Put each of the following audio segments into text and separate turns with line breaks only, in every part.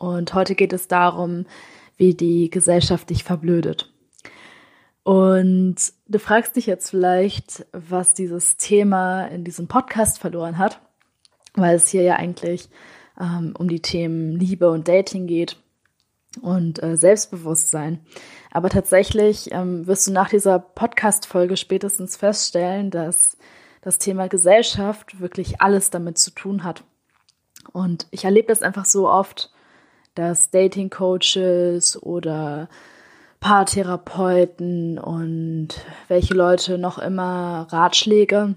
Und heute geht es darum, wie die Gesellschaft dich verblödet. Und du fragst dich jetzt vielleicht, was dieses Thema in diesem Podcast verloren hat, weil es hier ja eigentlich ähm, um die Themen Liebe und Dating geht und äh, Selbstbewusstsein. Aber tatsächlich ähm, wirst du nach dieser Podcast-Folge spätestens feststellen, dass das Thema Gesellschaft wirklich alles damit zu tun hat. Und ich erlebe das einfach so oft, dass Dating-Coaches oder Paartherapeuten und welche Leute noch immer Ratschläge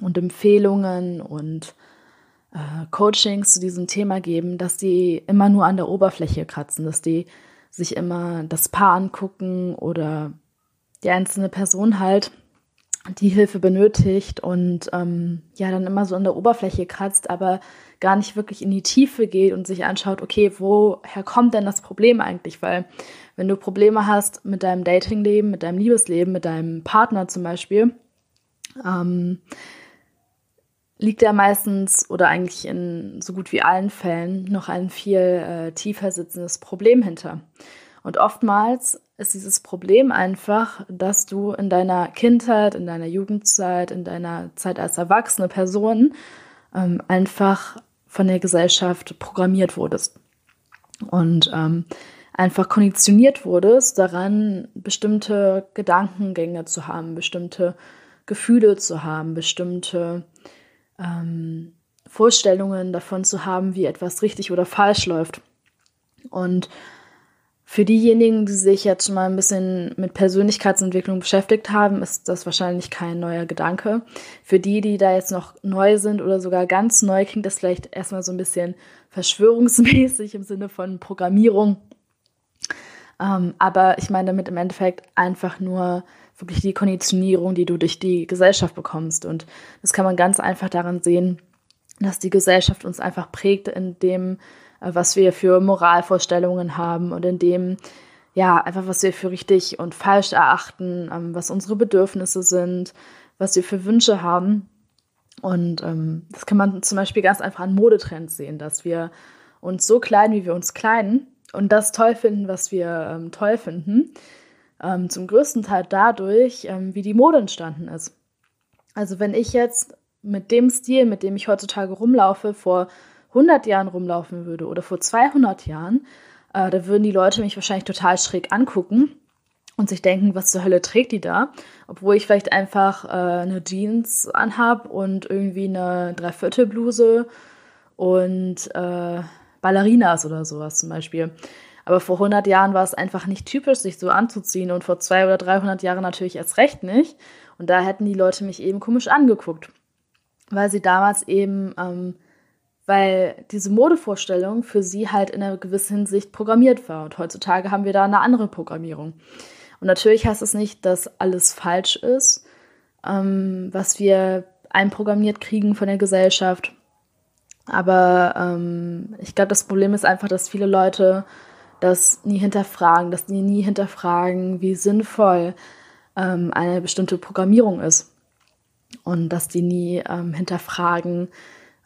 und Empfehlungen und äh, Coachings zu diesem Thema geben, dass die immer nur an der Oberfläche kratzen, dass die sich immer das Paar angucken oder die einzelne Person halt, die Hilfe benötigt und ähm, ja dann immer so an der Oberfläche kratzt, aber gar nicht wirklich in die Tiefe geht und sich anschaut, okay, woher kommt denn das Problem eigentlich? Weil wenn du Probleme hast mit deinem Datingleben, mit deinem Liebesleben, mit deinem Partner zum Beispiel, ähm, liegt da meistens oder eigentlich in so gut wie allen Fällen noch ein viel äh, tiefer sitzendes Problem hinter. Und oftmals ist dieses Problem einfach, dass du in deiner Kindheit, in deiner Jugendzeit, in deiner Zeit als erwachsene Person ähm, einfach von der Gesellschaft programmiert wurdest. Und ähm, einfach konditioniert wurdest, daran bestimmte Gedankengänge zu haben, bestimmte Gefühle zu haben, bestimmte ähm, Vorstellungen davon zu haben, wie etwas richtig oder falsch läuft. Und für diejenigen, die sich jetzt schon mal ein bisschen mit Persönlichkeitsentwicklung beschäftigt haben, ist das wahrscheinlich kein neuer Gedanke. Für die, die da jetzt noch neu sind oder sogar ganz neu, klingt das vielleicht erstmal so ein bisschen verschwörungsmäßig im Sinne von Programmierung. Ähm, aber ich meine damit im Endeffekt einfach nur wirklich die Konditionierung, die du durch die Gesellschaft bekommst. Und das kann man ganz einfach daran sehen, dass die Gesellschaft uns einfach prägt, indem was wir für Moralvorstellungen haben und in dem, ja, einfach was wir für richtig und falsch erachten, ähm, was unsere Bedürfnisse sind, was wir für Wünsche haben. Und ähm, das kann man zum Beispiel ganz einfach an Modetrends sehen, dass wir uns so kleiden, wie wir uns kleiden und das toll finden, was wir ähm, toll finden. Ähm, zum größten Teil dadurch, ähm, wie die Mode entstanden ist. Also wenn ich jetzt mit dem Stil, mit dem ich heutzutage rumlaufe, vor 100 Jahren rumlaufen würde oder vor 200 Jahren, äh, da würden die Leute mich wahrscheinlich total schräg angucken und sich denken, was zur Hölle trägt die da? Obwohl ich vielleicht einfach äh, eine Jeans anhab und irgendwie eine Dreiviertelbluse und äh, Ballerinas oder sowas zum Beispiel. Aber vor 100 Jahren war es einfach nicht typisch, sich so anzuziehen und vor 200 oder 300 Jahren natürlich erst recht nicht. Und da hätten die Leute mich eben komisch angeguckt, weil sie damals eben ähm, weil diese Modevorstellung für sie halt in einer gewissen Hinsicht programmiert war. Und heutzutage haben wir da eine andere Programmierung. Und natürlich heißt es das nicht, dass alles falsch ist, ähm, was wir einprogrammiert kriegen von der Gesellschaft. Aber ähm, ich glaube, das Problem ist einfach, dass viele Leute das nie hinterfragen, dass die nie hinterfragen, wie sinnvoll ähm, eine bestimmte Programmierung ist. Und dass die nie ähm, hinterfragen,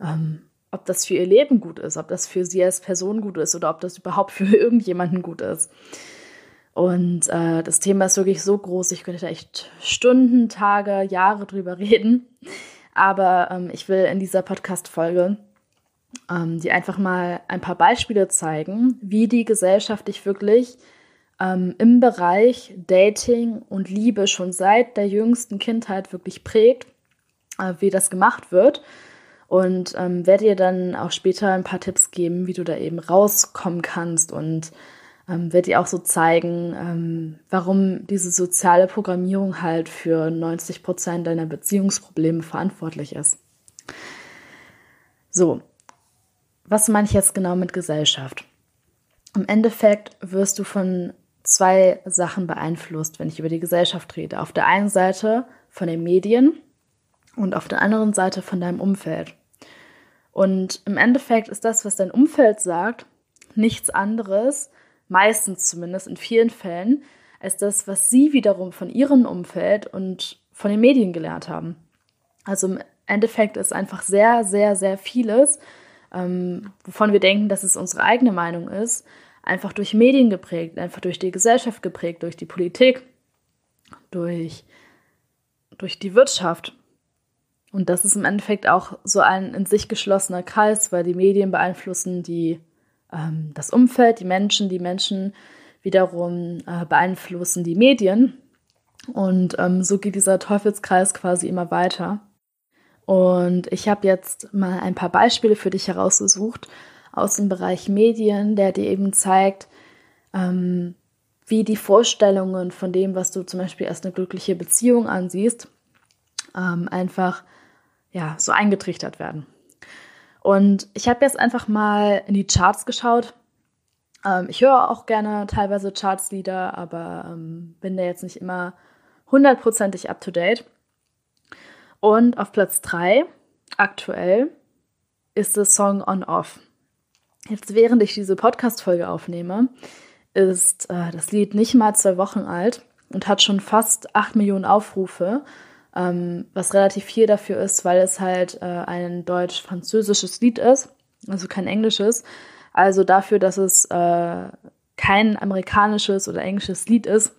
ähm, ob das für ihr Leben gut ist, ob das für sie als Person gut ist oder ob das überhaupt für irgendjemanden gut ist. Und äh, das Thema ist wirklich so groß, ich könnte da echt Stunden, Tage, Jahre drüber reden. Aber ähm, ich will in dieser Podcast-Folge ähm, dir einfach mal ein paar Beispiele zeigen, wie die Gesellschaft dich wirklich ähm, im Bereich Dating und Liebe schon seit der jüngsten Kindheit wirklich prägt, äh, wie das gemacht wird und ähm, werde dir dann auch später ein paar Tipps geben, wie du da eben rauskommen kannst und ähm, werde dir auch so zeigen, ähm, warum diese soziale Programmierung halt für 90 Prozent deiner Beziehungsprobleme verantwortlich ist. So, was meine ich jetzt genau mit Gesellschaft? im Endeffekt wirst du von zwei Sachen beeinflusst, wenn ich über die Gesellschaft rede. Auf der einen Seite von den Medien und auf der anderen Seite von deinem Umfeld. Und im Endeffekt ist das, was dein Umfeld sagt, nichts anderes, meistens zumindest in vielen Fällen, als das, was sie wiederum von ihrem Umfeld und von den Medien gelernt haben. Also im Endeffekt ist einfach sehr, sehr, sehr vieles, ähm, wovon wir denken, dass es unsere eigene Meinung ist, einfach durch Medien geprägt, einfach durch die Gesellschaft geprägt, durch die Politik, durch, durch die Wirtschaft. Und das ist im Endeffekt auch so ein in sich geschlossener Kreis, weil die Medien beeinflussen die, ähm, das Umfeld, die Menschen, die Menschen wiederum äh, beeinflussen die Medien. Und ähm, so geht dieser Teufelskreis quasi immer weiter. Und ich habe jetzt mal ein paar Beispiele für dich herausgesucht aus dem Bereich Medien, der dir eben zeigt, ähm, wie die Vorstellungen von dem, was du zum Beispiel als eine glückliche Beziehung ansiehst, ähm, einfach ja, so eingetrichtert werden. Und ich habe jetzt einfach mal in die Charts geschaut. Ähm, ich höre auch gerne teilweise Chartslieder, aber ähm, bin da jetzt nicht immer hundertprozentig up to date. Und auf Platz 3 aktuell ist das Song On Off. Jetzt, während ich diese Podcast-Folge aufnehme, ist äh, das Lied nicht mal zwei Wochen alt und hat schon fast 8 Millionen Aufrufe ähm, was relativ viel dafür ist, weil es halt äh, ein deutsch-französisches Lied ist, also kein englisches. Also dafür, dass es äh, kein amerikanisches oder englisches Lied ist,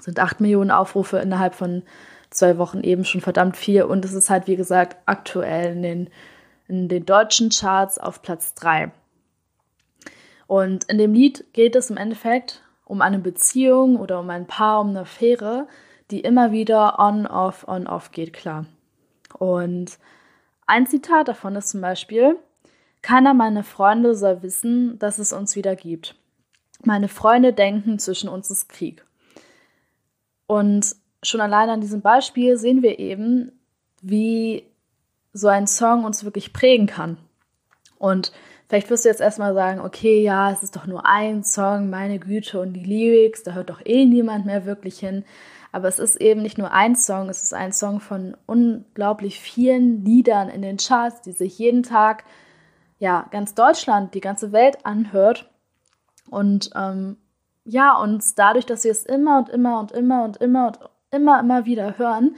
sind 8 Millionen Aufrufe innerhalb von zwei Wochen eben schon verdammt viel. Und es ist halt, wie gesagt, aktuell in den, in den deutschen Charts auf Platz 3. Und in dem Lied geht es im Endeffekt um eine Beziehung oder um ein Paar, um eine Affäre, die immer wieder on, off, on, off geht, klar. Und ein Zitat davon ist zum Beispiel, keiner meiner Freunde soll wissen, dass es uns wieder gibt. Meine Freunde denken, zwischen uns ist Krieg. Und schon allein an diesem Beispiel sehen wir eben, wie so ein Song uns wirklich prägen kann. Und vielleicht wirst du jetzt erstmal sagen, okay, ja, es ist doch nur ein Song, meine Güte und die Lyrics, da hört doch eh niemand mehr wirklich hin. Aber es ist eben nicht nur ein Song, es ist ein Song von unglaublich vielen Liedern in den Charts, die sich jeden Tag, ja, ganz Deutschland, die ganze Welt anhört. Und ähm, ja, und dadurch, dass wir es immer und immer und immer und immer und immer, immer wieder hören,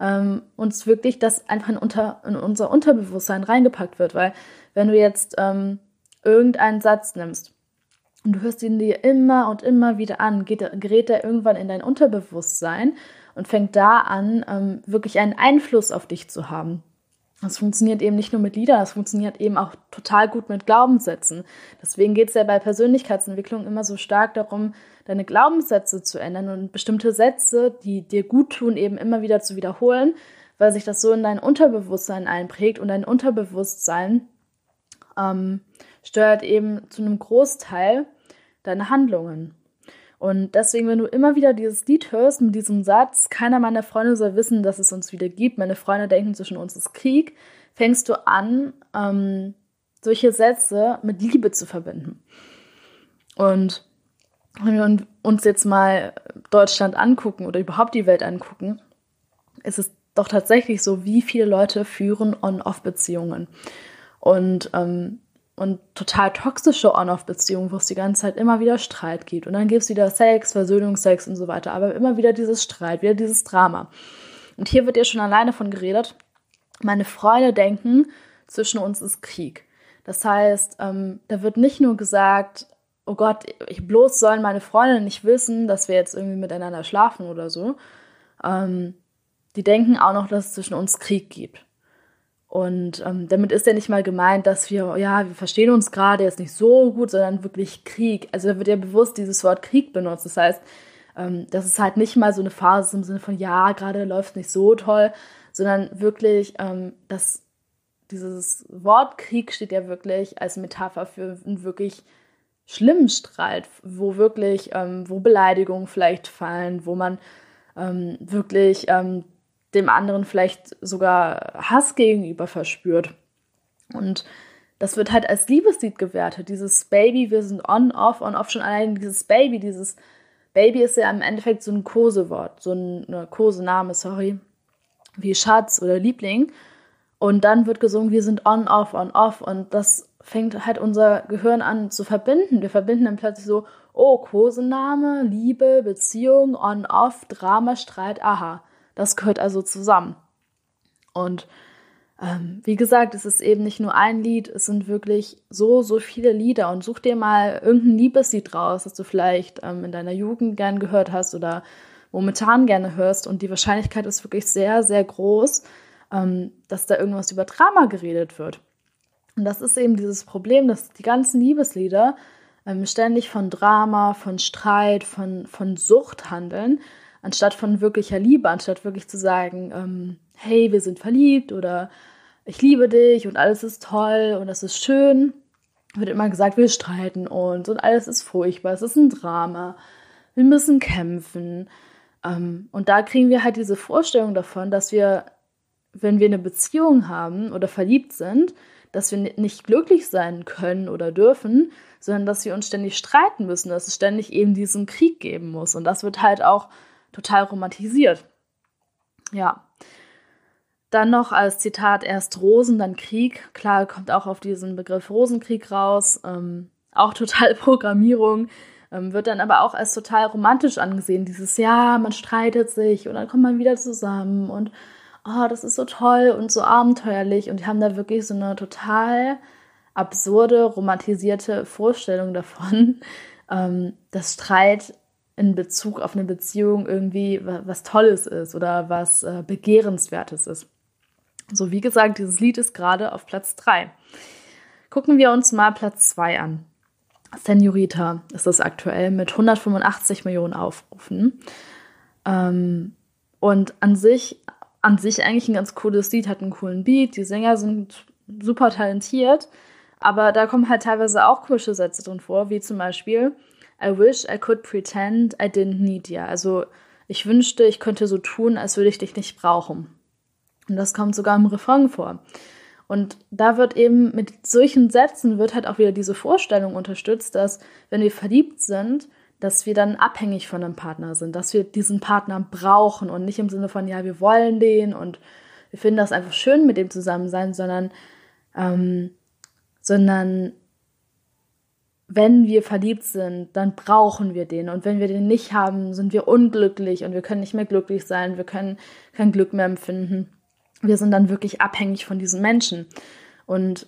ähm, uns wirklich das einfach in, unter, in unser Unterbewusstsein reingepackt wird. Weil wenn du jetzt ähm, irgendeinen Satz nimmst und du hörst ihn dir immer und immer wieder an, geht, gerät er irgendwann in dein Unterbewusstsein und fängt da an, ähm, wirklich einen Einfluss auf dich zu haben. Das funktioniert eben nicht nur mit Liedern, das funktioniert eben auch total gut mit Glaubenssätzen. Deswegen geht es ja bei Persönlichkeitsentwicklung immer so stark darum, deine Glaubenssätze zu ändern und bestimmte Sätze, die dir gut tun, eben immer wieder zu wiederholen, weil sich das so in dein Unterbewusstsein einprägt und dein Unterbewusstsein ähm, steuert eben zu einem Großteil deine Handlungen. Und deswegen, wenn du immer wieder dieses Lied hörst mit diesem Satz, keiner meiner Freunde soll wissen, dass es uns wieder gibt, meine Freunde denken, zwischen uns ist Krieg, fängst du an, ähm, solche Sätze mit Liebe zu verbinden. Und wenn wir uns jetzt mal Deutschland angucken oder überhaupt die Welt angucken, ist es doch tatsächlich so, wie viele Leute führen On-Off-Beziehungen. Und ähm, und total toxische On-Off-Beziehungen, wo es die ganze Zeit immer wieder Streit gibt. Und dann gibt es wieder Sex, Versöhnungsex und so weiter. Aber immer wieder dieses Streit, wieder dieses Drama. Und hier wird ja schon alleine von geredet. Meine Freunde denken, zwischen uns ist Krieg. Das heißt, ähm, da wird nicht nur gesagt, oh Gott, ich bloß sollen meine Freunde nicht wissen, dass wir jetzt irgendwie miteinander schlafen oder so. Ähm, die denken auch noch, dass es zwischen uns Krieg gibt. Und ähm, damit ist ja nicht mal gemeint, dass wir, ja, wir verstehen uns gerade jetzt nicht so gut, sondern wirklich Krieg. Also da wird ja bewusst dieses Wort Krieg benutzt. Das heißt, ähm, das ist halt nicht mal so eine Phase im Sinne von, ja, gerade läuft nicht so toll, sondern wirklich, ähm, dass dieses Wort Krieg steht ja wirklich als Metapher für einen wirklich schlimmen Streit, wo wirklich, ähm, wo Beleidigungen vielleicht fallen, wo man ähm, wirklich ähm, dem anderen vielleicht sogar Hass gegenüber verspürt. Und das wird halt als Liebeslied gewertet. Dieses Baby, wir sind on, off, on, off. Schon allein dieses Baby, dieses Baby ist ja im Endeffekt so ein Kosewort, so ein ne, Kosename, sorry, wie Schatz oder Liebling. Und dann wird gesungen, wir sind on, off, on, off. Und das fängt halt unser Gehirn an zu verbinden. Wir verbinden dann plötzlich so, oh, Kosename, Liebe, Beziehung, on, off, Drama, Streit, aha. Das gehört also zusammen. Und ähm, wie gesagt, es ist eben nicht nur ein Lied, es sind wirklich so, so viele Lieder. Und such dir mal irgendein Liebeslied raus, das du vielleicht ähm, in deiner Jugend gern gehört hast oder momentan gerne hörst. Und die Wahrscheinlichkeit ist wirklich sehr, sehr groß, ähm, dass da irgendwas über Drama geredet wird. Und das ist eben dieses Problem, dass die ganzen Liebeslieder ähm, ständig von Drama, von Streit, von, von Sucht handeln, anstatt von wirklicher Liebe, anstatt wirklich zu sagen, ähm, hey, wir sind verliebt oder ich liebe dich und alles ist toll und das ist schön, wird immer gesagt, wir streiten uns und alles ist furchtbar, es ist ein Drama, wir müssen kämpfen. Ähm, und da kriegen wir halt diese Vorstellung davon, dass wir, wenn wir eine Beziehung haben oder verliebt sind, dass wir nicht glücklich sein können oder dürfen, sondern dass wir uns ständig streiten müssen, dass es ständig eben diesen Krieg geben muss. Und das wird halt auch total romantisiert. Ja. Dann noch als Zitat erst Rosen, dann Krieg. Klar, kommt auch auf diesen Begriff Rosenkrieg raus. Ähm, auch total Programmierung. Ähm, wird dann aber auch als total romantisch angesehen. Dieses, ja, man streitet sich und dann kommt man wieder zusammen und oh, das ist so toll und so abenteuerlich. Und die haben da wirklich so eine total absurde, romantisierte Vorstellung davon, ähm, dass Streit in Bezug auf eine Beziehung irgendwie was Tolles ist oder was äh, Begehrenswertes ist. So, wie gesagt, dieses Lied ist gerade auf Platz 3. Gucken wir uns mal Platz 2 an. Senorita ist das aktuell mit 185 Millionen Aufrufen. Ähm, und an sich, an sich eigentlich ein ganz cooles Lied, hat einen coolen Beat, die Sänger sind super talentiert, aber da kommen halt teilweise auch komische Sätze drin vor, wie zum Beispiel I wish I could pretend I didn't need you. Also ich wünschte, ich könnte so tun, als würde ich dich nicht brauchen. Und das kommt sogar im Refrain vor. Und da wird eben mit solchen Sätzen wird halt auch wieder diese Vorstellung unterstützt, dass wenn wir verliebt sind, dass wir dann abhängig von einem Partner sind, dass wir diesen Partner brauchen und nicht im Sinne von, ja, wir wollen den und wir finden das einfach schön, mit dem zusammen sein, sondern, ähm, sondern wenn wir verliebt sind, dann brauchen wir den. Und wenn wir den nicht haben, sind wir unglücklich und wir können nicht mehr glücklich sein, wir können kein Glück mehr empfinden wir sind dann wirklich abhängig von diesen Menschen. Und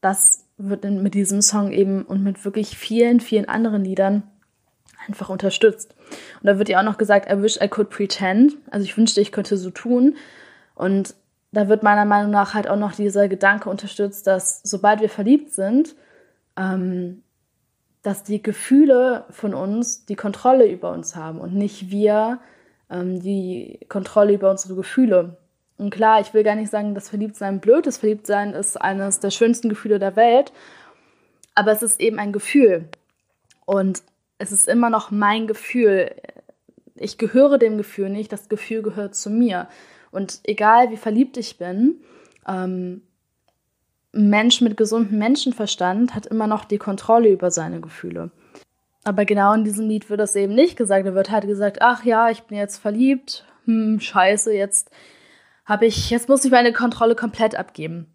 das wird mit diesem Song eben und mit wirklich vielen, vielen anderen Liedern einfach unterstützt. Und da wird ja auch noch gesagt, I wish I could pretend. Also ich wünschte, ich könnte so tun. Und da wird meiner Meinung nach halt auch noch dieser Gedanke unterstützt, dass sobald wir verliebt sind, ähm, dass die Gefühle von uns die Kontrolle über uns haben und nicht wir ähm, die Kontrolle über unsere Gefühle. Und klar, ich will gar nicht sagen, dass Verliebtsein blöd ist. Verliebtsein ist eines der schönsten Gefühle der Welt. Aber es ist eben ein Gefühl. Und es ist immer noch mein Gefühl. Ich gehöre dem Gefühl nicht, das Gefühl gehört zu mir. Und egal wie verliebt ich bin, ähm, Mensch mit gesundem Menschenverstand hat immer noch die Kontrolle über seine Gefühle. Aber genau in diesem Lied wird das eben nicht gesagt. Da wird halt gesagt, ach ja, ich bin jetzt verliebt, hm, scheiße, jetzt habe ich, jetzt muss ich meine Kontrolle komplett abgeben.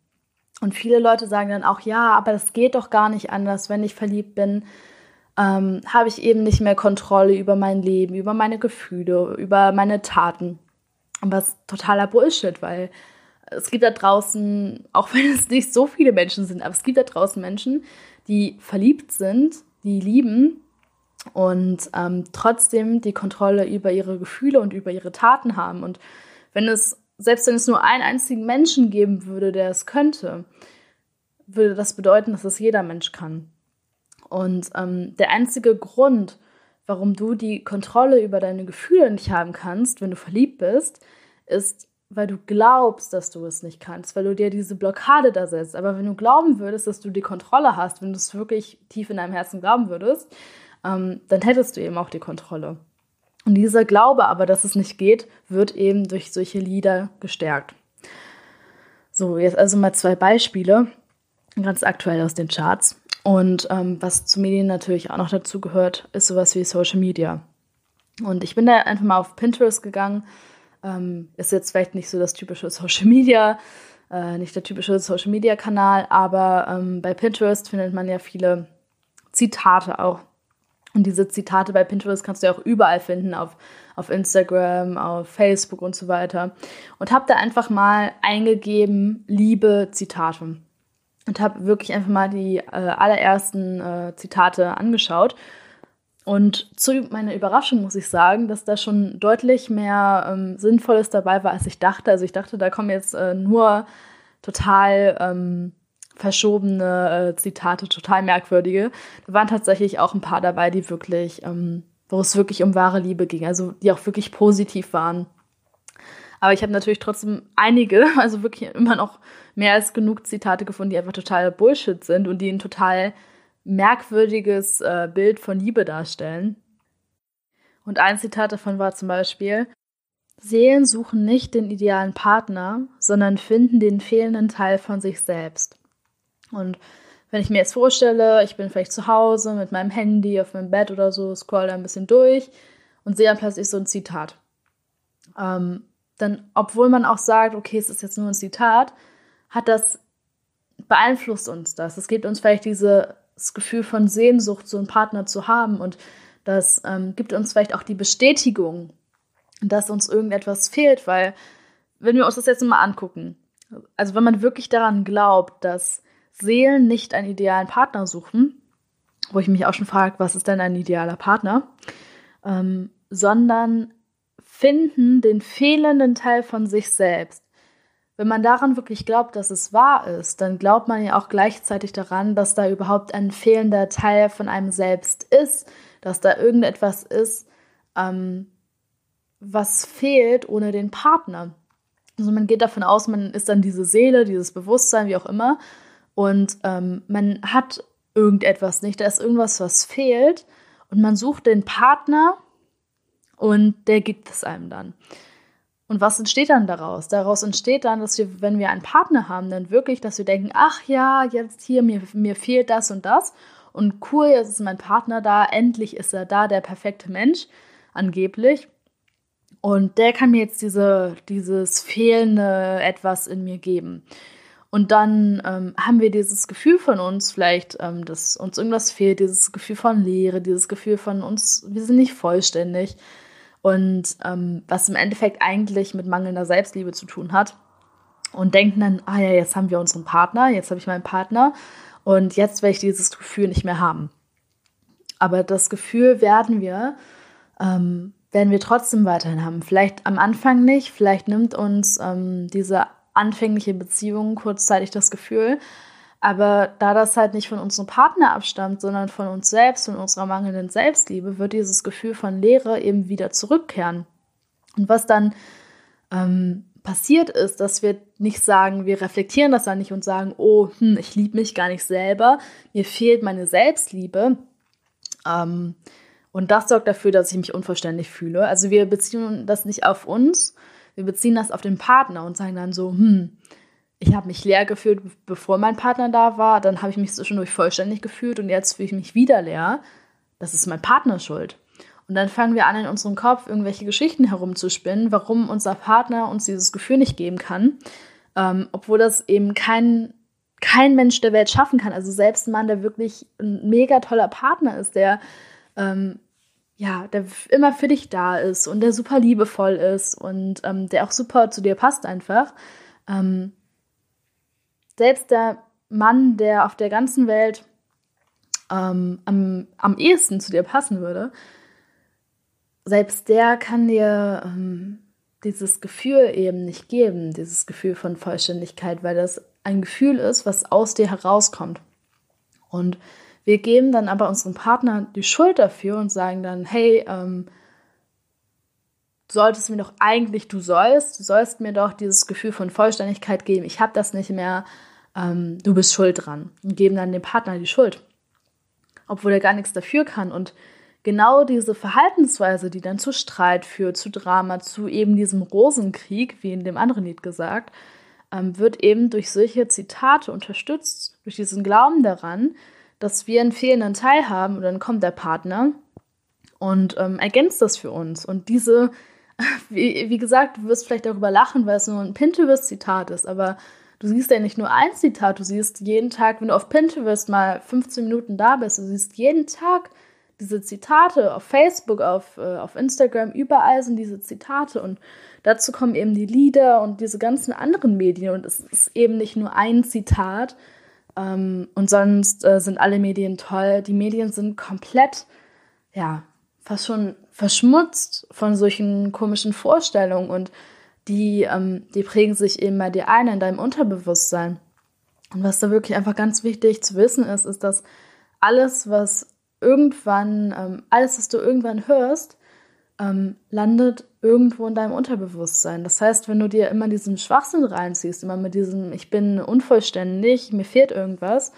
Und viele Leute sagen dann auch, ja, aber das geht doch gar nicht anders, wenn ich verliebt bin, ähm, habe ich eben nicht mehr Kontrolle über mein Leben, über meine Gefühle, über meine Taten. Es ist totaler Bullshit, weil es gibt da draußen, auch wenn es nicht so viele Menschen sind, aber es gibt da draußen Menschen, die verliebt sind, die lieben und ähm, trotzdem die Kontrolle über ihre Gefühle und über ihre Taten haben. Und wenn es selbst wenn es nur einen einzigen Menschen geben würde, der es könnte, würde das bedeuten, dass es jeder Mensch kann. Und ähm, der einzige Grund, warum du die Kontrolle über deine Gefühle nicht haben kannst, wenn du verliebt bist, ist, weil du glaubst, dass du es nicht kannst, weil du dir diese Blockade da setzt. Aber wenn du glauben würdest, dass du die Kontrolle hast, wenn du es wirklich tief in deinem Herzen glauben würdest, ähm, dann hättest du eben auch die Kontrolle. Und dieser Glaube aber, dass es nicht geht, wird eben durch solche Lieder gestärkt. So, jetzt also mal zwei Beispiele. ganz aktuell aus den Charts. Und ähm, was zu Medien natürlich auch noch dazu gehört, ist sowas wie Social Media. Und ich bin da einfach mal auf Pinterest gegangen. Ähm, ist jetzt vielleicht nicht so das typische Social Media, äh, nicht der typische Social Media Kanal, aber ähm, bei Pinterest findet man ja viele Zitate auch. Und diese Zitate bei Pinterest kannst du ja auch überall finden, auf, auf Instagram, auf Facebook und so weiter. Und habe da einfach mal eingegeben, liebe Zitate und habe wirklich einfach mal die äh, allerersten äh, Zitate angeschaut. Und zu meiner Überraschung muss ich sagen, dass da schon deutlich mehr ähm, Sinnvolles dabei war, als ich dachte. Also ich dachte, da kommen jetzt äh, nur total ähm, verschobene äh, Zitate, total merkwürdige. Da waren tatsächlich auch ein paar dabei, die wirklich, ähm, wo es wirklich um wahre Liebe ging, also die auch wirklich positiv waren. Aber ich habe natürlich trotzdem einige, also wirklich immer noch mehr als genug Zitate gefunden, die einfach total Bullshit sind und die ein total merkwürdiges äh, Bild von Liebe darstellen. Und ein Zitat davon war zum Beispiel, Seelen suchen nicht den idealen Partner, sondern finden den fehlenden Teil von sich selbst. Und wenn ich mir jetzt vorstelle, ich bin vielleicht zu Hause mit meinem Handy auf meinem Bett oder so, scroll da ein bisschen durch und sehe dann plötzlich so ein Zitat. Ähm, dann, obwohl man auch sagt, okay, es ist jetzt nur ein Zitat, hat das beeinflusst uns das. Es gibt uns vielleicht dieses Gefühl von Sehnsucht, so einen Partner zu haben und das ähm, gibt uns vielleicht auch die Bestätigung, dass uns irgendetwas fehlt, weil wenn wir uns das jetzt mal angucken, also wenn man wirklich daran glaubt, dass Seelen nicht einen idealen Partner suchen, wo ich mich auch schon frage, was ist denn ein idealer Partner, ähm, sondern finden den fehlenden Teil von sich selbst. Wenn man daran wirklich glaubt, dass es wahr ist, dann glaubt man ja auch gleichzeitig daran, dass da überhaupt ein fehlender Teil von einem selbst ist, dass da irgendetwas ist, ähm, was fehlt ohne den Partner. Also man geht davon aus, man ist dann diese Seele, dieses Bewusstsein, wie auch immer, und ähm, man hat irgendetwas nicht, da ist irgendwas, was fehlt, und man sucht den Partner, und der gibt es einem dann. Und was entsteht dann daraus? Daraus entsteht dann, dass wir, wenn wir einen Partner haben, dann wirklich, dass wir denken, ach ja, jetzt hier, mir, mir fehlt das und das. Und cool, jetzt ist mein Partner da, endlich ist er da, der perfekte Mensch, angeblich. Und der kann mir jetzt diese, dieses fehlende etwas in mir geben. Und dann ähm, haben wir dieses Gefühl von uns, vielleicht, ähm, dass uns irgendwas fehlt, dieses Gefühl von Leere, dieses Gefühl von uns, wir sind nicht vollständig und ähm, was im Endeffekt eigentlich mit mangelnder Selbstliebe zu tun hat. Und denken dann, ah ja, jetzt haben wir unseren Partner, jetzt habe ich meinen Partner und jetzt werde ich dieses Gefühl nicht mehr haben. Aber das Gefühl werden wir, ähm, werden wir trotzdem weiterhin haben. Vielleicht am Anfang nicht, vielleicht nimmt uns ähm, diese anfängliche Beziehung kurzzeitig das Gefühl, aber da das halt nicht von unserem Partner abstammt, sondern von uns selbst und unserer mangelnden Selbstliebe, wird dieses Gefühl von Leere eben wieder zurückkehren. Und was dann ähm, passiert ist, dass wir nicht sagen, wir reflektieren das dann nicht und sagen, oh, hm, ich liebe mich gar nicht selber, mir fehlt meine Selbstliebe. Ähm, und das sorgt dafür, dass ich mich unverständlich fühle. Also wir beziehen das nicht auf uns, wir beziehen das auf den Partner und sagen dann so, hm, ich habe mich leer gefühlt, bevor mein Partner da war. Dann habe ich mich zwischendurch vollständig gefühlt und jetzt fühle ich mich wieder leer. Das ist mein Partner schuld. Und dann fangen wir an, in unserem Kopf irgendwelche Geschichten herumzuspinnen, warum unser Partner uns dieses Gefühl nicht geben kann, ähm, obwohl das eben kein, kein Mensch der Welt schaffen kann. Also selbst ein Mann, der wirklich ein mega toller Partner ist, der ähm, ja, der immer für dich da ist und der super liebevoll ist und ähm, der auch super zu dir passt einfach. Ähm, selbst der Mann, der auf der ganzen Welt ähm, am, am ehesten zu dir passen würde, selbst der kann dir ähm, dieses Gefühl eben nicht geben, dieses Gefühl von Vollständigkeit, weil das ein Gefühl ist, was aus dir herauskommt. Und wir geben dann aber unserem Partner die Schuld dafür und sagen dann, hey, ähm, solltest mir doch eigentlich, du sollst, du sollst mir doch dieses Gefühl von Vollständigkeit geben. Ich habe das nicht mehr ähm, du bist schuld dran und geben dann dem Partner die Schuld, obwohl er gar nichts dafür kann. Und genau diese Verhaltensweise, die dann zu Streit führt, zu Drama, zu eben diesem Rosenkrieg, wie in dem anderen Lied gesagt, ähm, wird eben durch solche Zitate unterstützt, durch diesen Glauben daran, dass wir einen fehlenden Teil haben und dann kommt der Partner und ähm, ergänzt das für uns. Und diese, wie, wie gesagt, du wirst vielleicht darüber lachen, weil es nur ein Pinterest-Zitat ist, aber du siehst ja nicht nur ein Zitat, du siehst jeden Tag, wenn du auf Pinterest mal 15 Minuten da bist, du siehst jeden Tag diese Zitate auf Facebook, auf, äh, auf Instagram, überall sind diese Zitate und dazu kommen eben die Lieder und diese ganzen anderen Medien und es ist eben nicht nur ein Zitat ähm, und sonst äh, sind alle Medien toll. Die Medien sind komplett, ja, fast schon verschmutzt von solchen komischen Vorstellungen und die, ähm, die prägen sich eben bei dir ein in deinem Unterbewusstsein. Und was da wirklich einfach ganz wichtig zu wissen ist, ist, dass alles, was irgendwann, ähm, alles, was du irgendwann hörst, ähm, landet irgendwo in deinem Unterbewusstsein. Das heißt, wenn du dir immer diesen Schwachsinn reinziehst, immer mit diesem, ich bin unvollständig, mir fehlt irgendwas,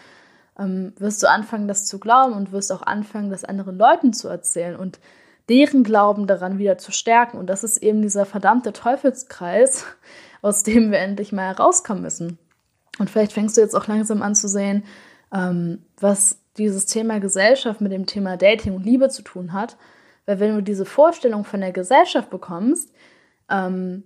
ähm, wirst du anfangen, das zu glauben und wirst auch anfangen, das anderen Leuten zu erzählen und deren Glauben daran wieder zu stärken. Und das ist eben dieser verdammte Teufelskreis, aus dem wir endlich mal herauskommen müssen. Und vielleicht fängst du jetzt auch langsam an zu sehen, ähm, was dieses Thema Gesellschaft mit dem Thema Dating und Liebe zu tun hat. Weil wenn du diese Vorstellung von der Gesellschaft bekommst, ähm,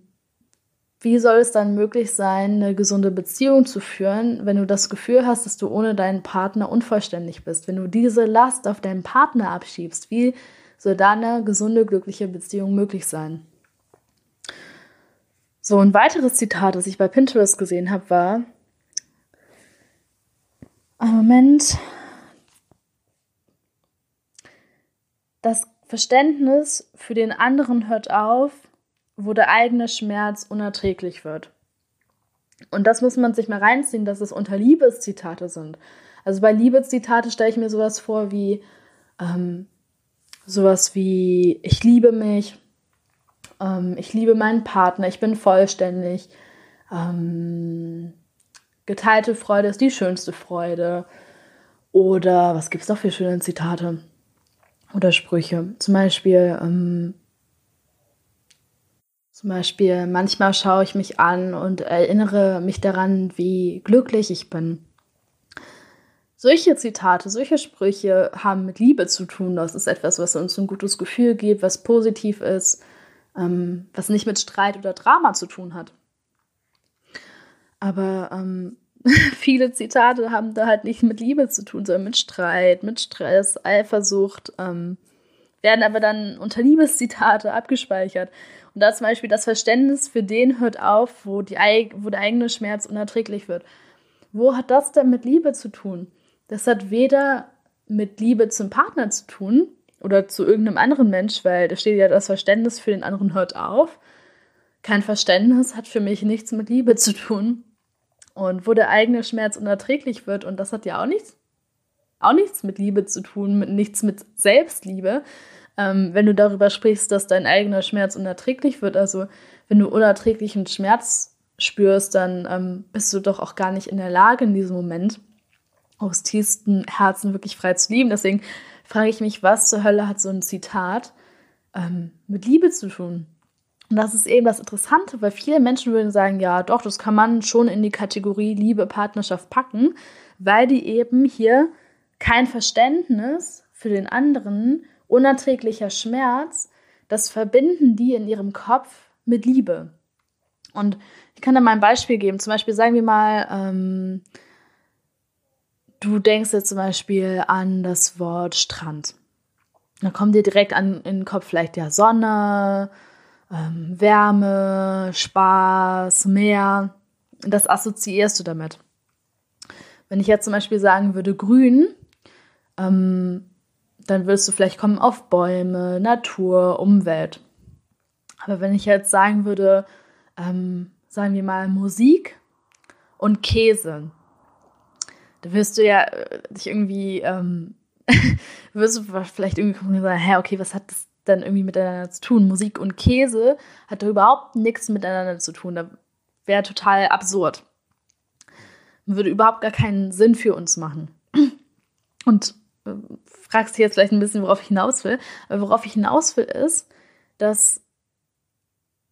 wie soll es dann möglich sein, eine gesunde Beziehung zu führen, wenn du das Gefühl hast, dass du ohne deinen Partner unvollständig bist? Wenn du diese Last auf deinen Partner abschiebst, wie soll da eine gesunde, glückliche Beziehung möglich sein? So, ein weiteres Zitat, das ich bei Pinterest gesehen habe, war, Moment, das Verständnis für den anderen hört auf, wo der eigene Schmerz unerträglich wird. Und das muss man sich mal reinziehen, dass es unter Liebeszitate sind. Also bei Liebeszitate stelle ich mir sowas vor wie ähm, sowas wie ich liebe mich, ähm, ich liebe meinen Partner, ich bin vollständig, ähm, geteilte Freude ist die schönste Freude. Oder was gibt es noch für schöne Zitate? oder Sprüche. Zum Beispiel, ähm, zum Beispiel, manchmal schaue ich mich an und erinnere mich daran, wie glücklich ich bin. Solche Zitate, solche Sprüche haben mit Liebe zu tun. Das ist etwas, was uns ein gutes Gefühl gibt, was positiv ist, ähm, was nicht mit Streit oder Drama zu tun hat. Aber ähm, viele Zitate haben da halt nicht mit Liebe zu tun, sondern mit Streit, mit Stress, Eifersucht, ähm, werden aber dann unter Liebeszitate abgespeichert. Und da zum Beispiel das Verständnis für den hört auf, wo, die, wo der eigene Schmerz unerträglich wird. Wo hat das denn mit Liebe zu tun? Das hat weder mit Liebe zum Partner zu tun oder zu irgendeinem anderen Mensch, weil da steht ja, das Verständnis für den anderen hört auf. Kein Verständnis hat für mich nichts mit Liebe zu tun. Und wo der eigene Schmerz unerträglich wird, und das hat ja auch nichts, auch nichts mit Liebe zu tun, mit, nichts mit Selbstliebe, ähm, wenn du darüber sprichst, dass dein eigener Schmerz unerträglich wird. Also wenn du unerträglichen Schmerz spürst, dann ähm, bist du doch auch gar nicht in der Lage in diesem Moment aus tiefstem Herzen wirklich frei zu lieben. Deswegen frage ich mich, was zur Hölle hat so ein Zitat ähm, mit Liebe zu tun? Und das ist eben das Interessante, weil viele Menschen würden sagen, ja, doch, das kann man schon in die Kategorie Liebe, Partnerschaft packen, weil die eben hier kein Verständnis für den anderen, unerträglicher Schmerz, das verbinden die in ihrem Kopf mit Liebe. Und ich kann da mal ein Beispiel geben. Zum Beispiel sagen wir mal, ähm, du denkst jetzt zum Beispiel an das Wort Strand. Da kommt dir direkt an, in den Kopf vielleicht ja Sonne, ähm, Wärme, Spaß, Meer. Das assoziierst du damit. Wenn ich jetzt zum Beispiel sagen würde grün, ähm, dann würdest du vielleicht kommen auf Bäume, Natur, Umwelt. Aber wenn ich jetzt sagen würde, ähm, sagen wir mal Musik und Käse, da wirst du ja äh, dich irgendwie, ähm, wirst du vielleicht irgendwie sagen, hä, okay, was hat das dann irgendwie miteinander zu tun. Musik und Käse hat da überhaupt nichts miteinander zu tun. Da wäre total absurd. Würde überhaupt gar keinen Sinn für uns machen. Und äh, fragst dich jetzt vielleicht ein bisschen, worauf ich hinaus will. Aber worauf ich hinaus will, ist, dass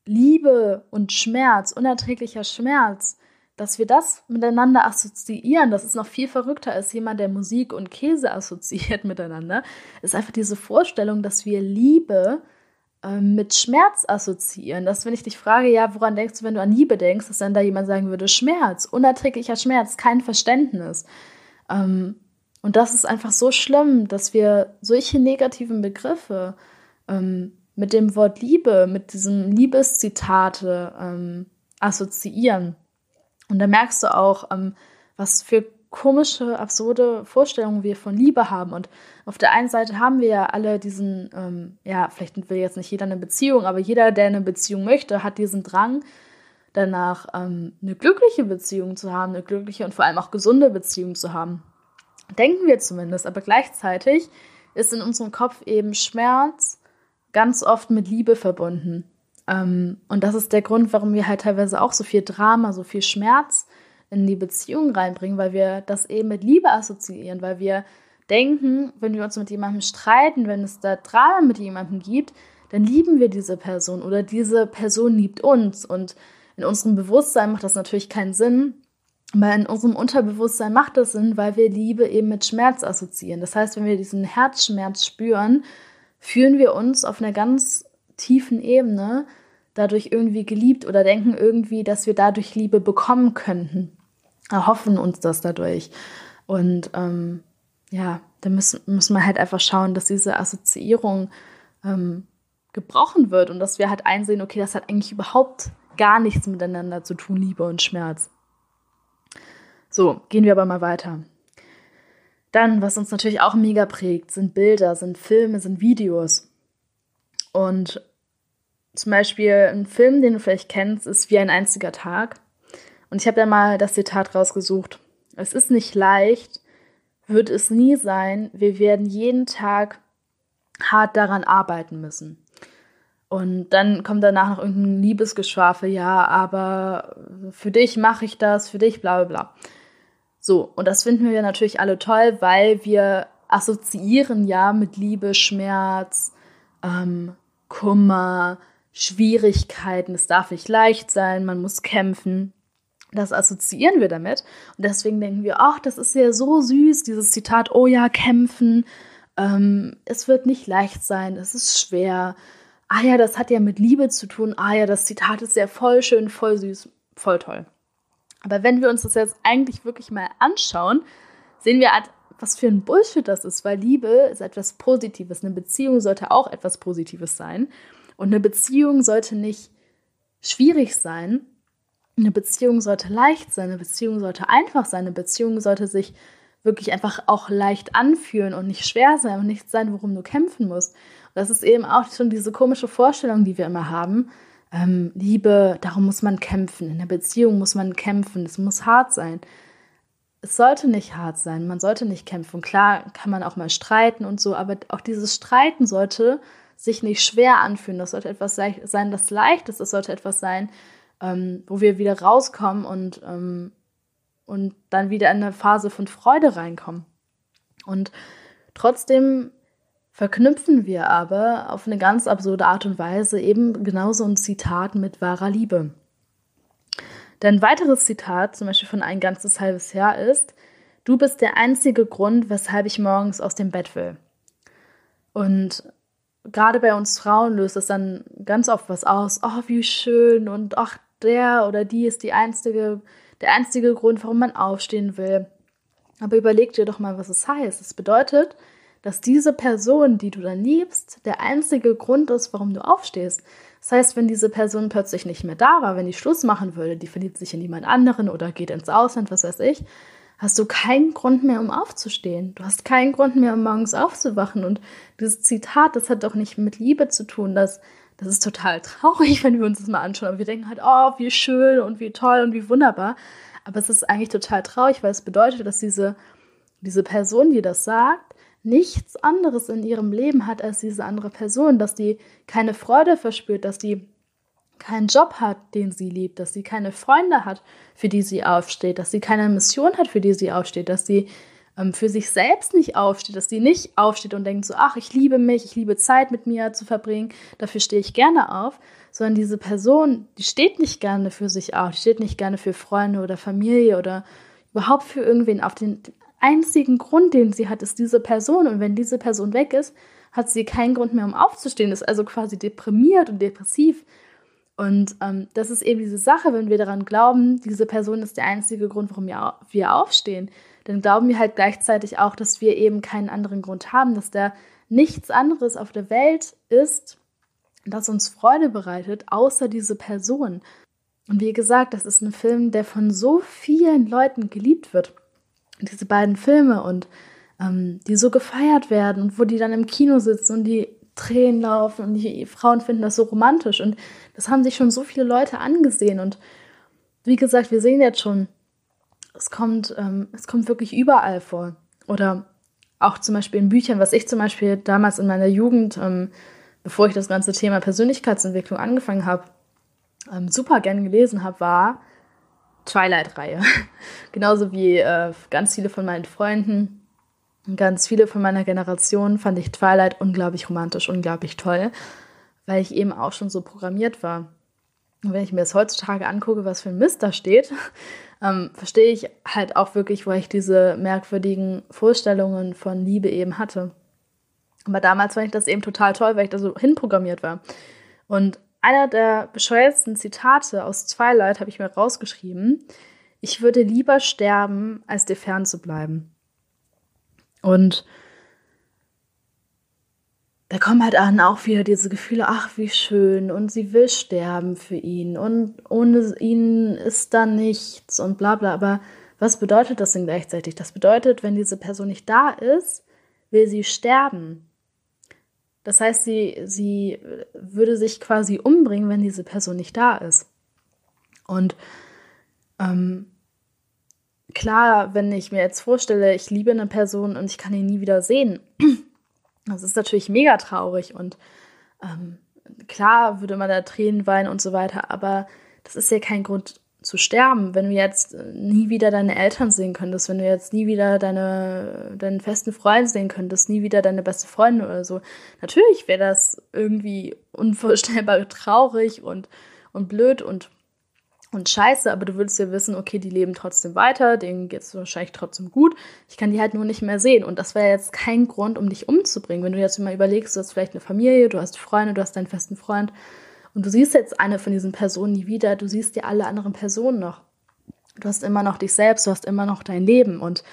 Liebe und Schmerz, unerträglicher Schmerz, dass wir das miteinander assoziieren, das ist noch viel verrückter als jemand, der Musik und Käse assoziiert miteinander, ist einfach diese Vorstellung, dass wir Liebe äh, mit Schmerz assoziieren. Dass, wenn ich dich frage, ja, woran denkst du, wenn du an Liebe denkst, dass dann da jemand sagen würde, Schmerz, unerträglicher Schmerz, kein Verständnis. Ähm, und das ist einfach so schlimm, dass wir solche negativen Begriffe ähm, mit dem Wort Liebe, mit diesem Liebeszitate ähm, assoziieren. Und da merkst du auch, ähm, was für komische, absurde Vorstellungen wir von Liebe haben. Und auf der einen Seite haben wir ja alle diesen, ähm, ja, vielleicht will jetzt nicht jeder eine Beziehung, aber jeder, der eine Beziehung möchte, hat diesen Drang danach, ähm, eine glückliche Beziehung zu haben, eine glückliche und vor allem auch gesunde Beziehung zu haben. Denken wir zumindest, aber gleichzeitig ist in unserem Kopf eben Schmerz ganz oft mit Liebe verbunden. Ähm, und das ist der Grund, warum wir halt teilweise auch so viel Drama, so viel Schmerz in die Beziehung reinbringen, weil wir das eben mit Liebe assoziieren, weil wir denken, wenn wir uns mit jemandem streiten, wenn es da Drama mit jemandem gibt, dann lieben wir diese Person oder diese Person liebt uns. Und in unserem Bewusstsein macht das natürlich keinen Sinn, aber in unserem Unterbewusstsein macht das Sinn, weil wir Liebe eben mit Schmerz assoziieren. Das heißt, wenn wir diesen Herzschmerz spüren, fühlen wir uns auf einer ganz tiefen Ebene dadurch irgendwie geliebt oder denken irgendwie, dass wir dadurch Liebe bekommen könnten. Erhoffen uns das dadurch. Und ähm, ja, da müssen, müssen wir halt einfach schauen, dass diese Assoziierung ähm, gebrochen wird und dass wir halt einsehen, okay, das hat eigentlich überhaupt gar nichts miteinander zu tun, Liebe und Schmerz. So, gehen wir aber mal weiter. Dann, was uns natürlich auch mega prägt, sind Bilder, sind Filme, sind Videos. Und zum Beispiel ein Film, den du vielleicht kennst, ist Wie ein einziger Tag. Und ich habe da mal das Zitat rausgesucht. Es ist nicht leicht, wird es nie sein. Wir werden jeden Tag hart daran arbeiten müssen. Und dann kommt danach noch irgendein Liebesgeschwafel, ja, aber für dich mache ich das, für dich, bla bla bla. So, und das finden wir natürlich alle toll, weil wir assoziieren ja mit Liebe, Schmerz, ähm, Kummer, Schwierigkeiten, es darf nicht leicht sein, man muss kämpfen. Das assoziieren wir damit. Und deswegen denken wir, ach, das ist ja so süß, dieses Zitat, oh ja, kämpfen. Ähm, es wird nicht leicht sein, es ist schwer. Ah ja, das hat ja mit Liebe zu tun. Ah ja, das Zitat ist ja voll schön, voll süß, voll toll. Aber wenn wir uns das jetzt eigentlich wirklich mal anschauen, sehen wir, was für ein Bullshit das ist, weil Liebe ist etwas Positives. Eine Beziehung sollte auch etwas Positives sein. Und eine Beziehung sollte nicht schwierig sein. Eine Beziehung sollte leicht sein. Eine Beziehung sollte einfach sein. Eine Beziehung sollte sich wirklich einfach auch leicht anfühlen und nicht schwer sein und nicht sein, worum du kämpfen musst. Und das ist eben auch schon diese komische Vorstellung, die wir immer haben. Ähm, Liebe, darum muss man kämpfen. In der Beziehung muss man kämpfen. Es muss hart sein. Es sollte nicht hart sein. Man sollte nicht kämpfen. Klar kann man auch mal streiten und so, aber auch dieses Streiten sollte sich nicht schwer anfühlen. Das sollte etwas sein, das leicht ist. Das sollte etwas sein, ähm, wo wir wieder rauskommen und, ähm, und dann wieder in eine Phase von Freude reinkommen. Und trotzdem verknüpfen wir aber auf eine ganz absurde Art und Weise eben genauso ein Zitat mit wahrer Liebe. Denn ein weiteres Zitat, zum Beispiel von ein ganzes halbes Jahr, ist, du bist der einzige Grund, weshalb ich morgens aus dem Bett will. Und gerade bei uns Frauen löst es dann ganz oft was aus. Oh, wie schön und ach, der oder die ist die einzige, der einzige Grund, warum man aufstehen will. Aber überleg dir doch mal, was es heißt. Es bedeutet, dass diese Person, die du dann liebst, der einzige Grund ist, warum du aufstehst. Das heißt, wenn diese Person plötzlich nicht mehr da war, wenn die Schluss machen würde, die verliebt sich in jemand anderen oder geht ins Ausland, was weiß ich, hast du keinen Grund mehr, um aufzustehen. Du hast keinen Grund mehr, um morgens aufzuwachen. Und dieses Zitat, das hat doch nicht mit Liebe zu tun. Das, das ist total traurig, wenn wir uns das mal anschauen. Aber wir denken halt, oh, wie schön und wie toll und wie wunderbar. Aber es ist eigentlich total traurig, weil es bedeutet, dass diese, diese Person, die das sagt, nichts anderes in ihrem Leben hat als diese andere Person, dass die keine Freude verspürt, dass die keinen Job hat, den sie liebt, dass sie keine Freunde hat, für die sie aufsteht, dass sie keine Mission hat, für die sie aufsteht, dass sie ähm, für sich selbst nicht aufsteht, dass die nicht aufsteht und denkt so, ach, ich liebe mich, ich liebe Zeit mit mir zu verbringen, dafür stehe ich gerne auf, sondern diese Person, die steht nicht gerne für sich auf, die steht nicht gerne für Freunde oder Familie oder überhaupt für irgendwen auf. Den einzigen Grund, den sie hat, ist diese Person und wenn diese Person weg ist, hat sie keinen Grund mehr, um aufzustehen, ist also quasi deprimiert und depressiv. Und ähm, das ist eben diese Sache, wenn wir daran glauben, diese Person ist der einzige Grund, warum wir aufstehen, dann glauben wir halt gleichzeitig auch, dass wir eben keinen anderen Grund haben, dass da nichts anderes auf der Welt ist, das uns Freude bereitet, außer diese Person. Und wie gesagt, das ist ein Film, der von so vielen Leuten geliebt wird. Diese beiden Filme und ähm, die so gefeiert werden und wo die dann im Kino sitzen und die Tränen laufen und die Frauen finden das so romantisch. Und das haben sich schon so viele Leute angesehen. Und wie gesagt, wir sehen jetzt schon, es kommt, ähm, es kommt wirklich überall vor. Oder auch zum Beispiel in Büchern, was ich zum Beispiel damals in meiner Jugend, ähm, bevor ich das ganze Thema Persönlichkeitsentwicklung angefangen habe, ähm, super gern gelesen habe, war Twilight-Reihe. Genauso wie äh, ganz viele von meinen Freunden, ganz viele von meiner Generation fand ich Twilight unglaublich romantisch, unglaublich toll, weil ich eben auch schon so programmiert war. Und wenn ich mir das heutzutage angucke, was für ein Mist da steht, ähm, verstehe ich halt auch wirklich, wo ich diese merkwürdigen Vorstellungen von Liebe eben hatte. Aber damals fand ich das eben total toll, weil ich da so hinprogrammiert war. Und einer der bescheuertsten Zitate aus Twilight habe ich mir rausgeschrieben. Ich würde lieber sterben, als dir fern zu bleiben. Und da kommen halt dann auch wieder diese Gefühle, ach, wie schön, und sie will sterben für ihn, und ohne ihn ist da nichts und bla bla. Aber was bedeutet das denn gleichzeitig? Das bedeutet, wenn diese Person nicht da ist, will sie sterben. Das heißt, sie, sie würde sich quasi umbringen, wenn diese Person nicht da ist. Und ähm, klar, wenn ich mir jetzt vorstelle, ich liebe eine Person und ich kann ihn nie wieder sehen, das ist natürlich mega traurig und ähm, klar würde man da Tränen weinen und so weiter, aber das ist ja kein Grund zu sterben. Wenn du jetzt nie wieder deine Eltern sehen könntest, wenn du jetzt nie wieder deine, deinen festen Freund sehen könntest, nie wieder deine beste Freundin oder so, natürlich wäre das irgendwie unvorstellbar traurig und, und blöd und und scheiße, aber du würdest ja wissen, okay, die leben trotzdem weiter, denen geht es wahrscheinlich trotzdem gut. Ich kann die halt nur nicht mehr sehen. Und das wäre jetzt kein Grund, um dich umzubringen. Wenn du jetzt mal überlegst, du hast vielleicht eine Familie, du hast Freunde, du hast deinen festen Freund und du siehst jetzt eine von diesen Personen nie wieder, du siehst dir alle anderen Personen noch. Du hast immer noch dich selbst, du hast immer noch dein Leben. Und